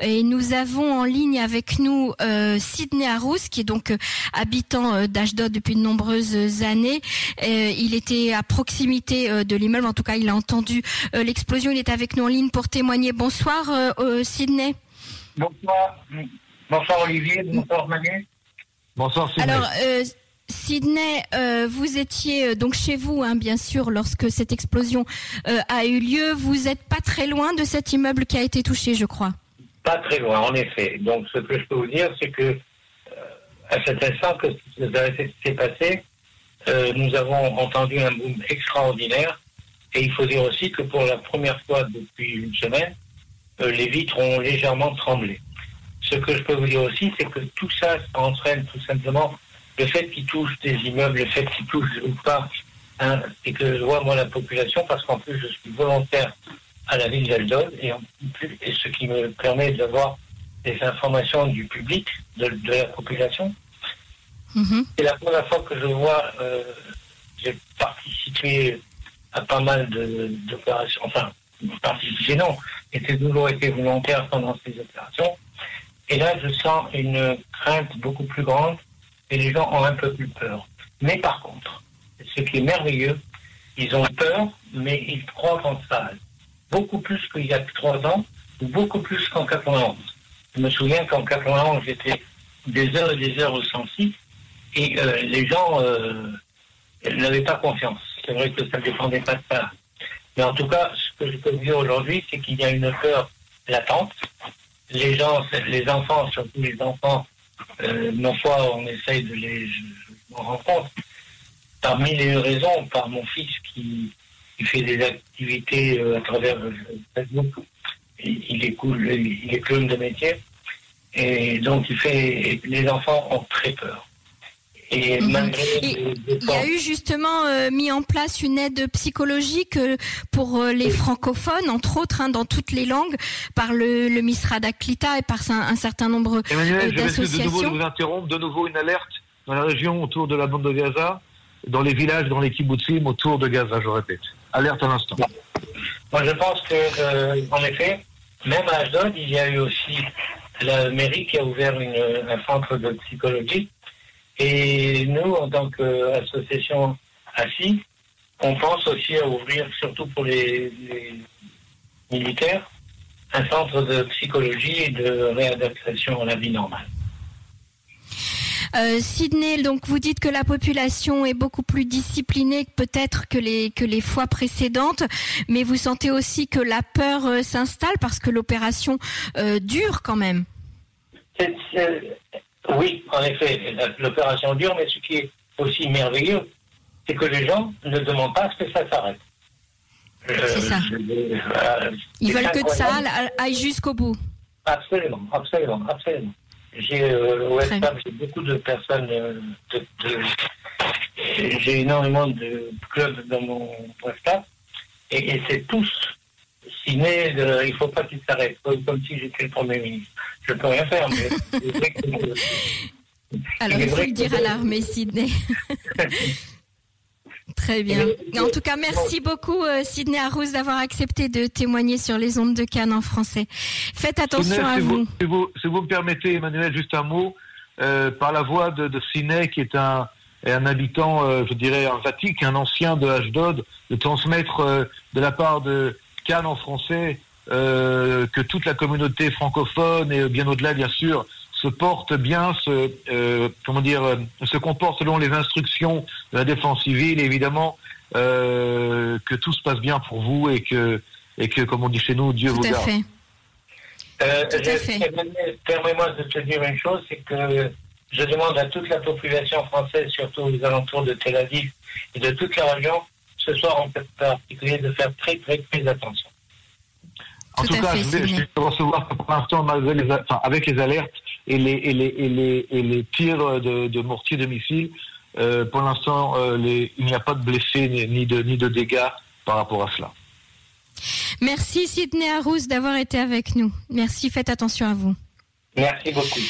Et nous avons en ligne avec nous euh, Sidney Arous, qui est donc euh, habitant euh, d'Ashdod depuis de nombreuses années. Euh, il était à proximité euh, de l'immeuble, en tout cas il a entendu euh, l'explosion. Il est avec nous en ligne pour témoigner. Bonsoir euh, euh, Sidney. Bonsoir. Bonsoir Olivier, bonsoir Manu. Bonsoir Sidney. Alors, euh, Sydney, euh, vous étiez euh, donc chez vous, hein, bien sûr, lorsque cette explosion euh, a eu lieu. Vous n'êtes pas très loin de cet immeuble qui a été touché, je crois. Pas très loin, en effet. Donc ce que je peux vous dire, c'est que euh, à cet instant que s'est passé, euh, nous avons entendu un boom extraordinaire. Et il faut dire aussi que pour la première fois depuis une semaine, euh, les vitres ont légèrement tremblé. Ce que je peux vous dire aussi, c'est que tout ça, ça entraîne tout simplement le fait qu'ils touchent des immeubles, le fait qu'ils touchent ou pas, hein, et que je vois moi la population, parce qu'en plus je suis volontaire à la ville d'Aldon, et, ce qui me permet d'avoir des informations du public, de, de la population. Mhm. C'est la première fois que je vois, euh, j'ai participé à pas mal d'opérations, enfin, participé non, j'ai toujours été volontaire pendant ces opérations. Et là, je sens une crainte beaucoup plus grande et les gens ont un peu plus peur. Mais par contre, ce qui est merveilleux, ils ont peur, mais ils croient en ça. Beaucoup plus qu'il y a trois ans, ou beaucoup plus qu'en 91. Je me souviens qu'en 91, j'étais des heures et des heures au 106 et euh, les gens euh, n'avaient pas confiance. C'est vrai que ça ne dépendait pas de ça. Mais en tout cas, ce que je peux dire aujourd'hui, c'est qu'il y a une peur latente. Les gens, les enfants, surtout les enfants, euh, non fois on essaye de les je, je m'en raisons, par mon fils qui, qui fait des activités euh, à travers euh, Facebook. Il, il est cool, il, il est clown de métier. Et donc il fait les enfants ont très peur. Et malgré Et les Il y a eu justement euh, mis en place une aide psychologique euh, pour euh, les francophones, entre autres, hein, dans toutes les langues, par le, le Misrad Aklita et par un, un certain nombre Emmanuel, euh, je m'excuse de nouveau d'associations. vous interrompre. De nouveau une alerte dans la région autour de la bande de Gaza, dans les villages, dans les kibbutzim autour de Gaza, je répète. Alerte à l'instant. Moi, je pense que, euh, en effet, même à Ashdod, il y a eu aussi la mairie qui a ouvert un centre de psychologie. Et nous, en tant qu'association ASSI, on pense aussi à ouvrir, surtout pour les militaires, un centre de psychologie et de réadaptation à la vie normale. Euh, Sydney, donc vous dites que la population est beaucoup plus disciplinée peut-être que les que les fois précédentes, mais vous sentez aussi que la peur euh, s'installe parce que l'opération euh, dure quand même. C'est- c'est- Oui, en effet, l'opération dure, mais ce qui est aussi merveilleux, c'est que les gens ne demandent pas à ce que ça s'arrête. C'est ça. Ils veulent que ça aille jusqu'au bout. Absolument, absolument, absolument. J'ai euh, j'ai beaucoup de personnes, euh, de- de- j'ai énormément de clubs dans mon WhatsApp, et, et c'est tous signés, de, il ne faut pas qu'ils s'arrêtent, comme, comme si j'étais le Premier ministre. Je ne peux rien faire, mais c'est vrai que- Alors Il faut le dire à l'armée, Sydney. Très bien. En tout cas, merci beaucoup, euh, Sydney Arous, d'avoir accepté de témoigner sur les ondes de Cannes en français. Faites attention Sidney, à si vous. Si vous, si vous me permettez, Emmanuel, juste un mot, euh, par la voix de, de Sidney, qui est un, habitant, euh, je dirais, un vatique, un ancien de Ashdod, de transmettre de la part de Cannes en français que toute la communauté francophone et bien au-delà, bien sûr, se porte bien, se, euh, comment dire, euh, se comporte selon les instructions de la défense civile, évidemment, euh, que tout se passe bien pour vous et que, et que, comme on dit chez nous, Dieu Tout vous garde. fait. Euh, Permets-moi de te dire une chose, c'est que je demande à toute la population française, surtout aux alentours de Tel Aviv et de toute la région, ce soir en particulier, de faire très très très attention. En Tout cas, fait, je vais, Sidney. je vais recevoir pour l'instant, enfin, avec les alertes et les, et les, et les, et les tirs de, de mortiers de missiles, euh, pour l'instant, euh, les- il n'y a pas de blessés ni, ni de, ni de dégâts par rapport à cela. Merci, Sydney Arous, d'avoir été avec nous. Merci, faites attention à vous. Merci beaucoup.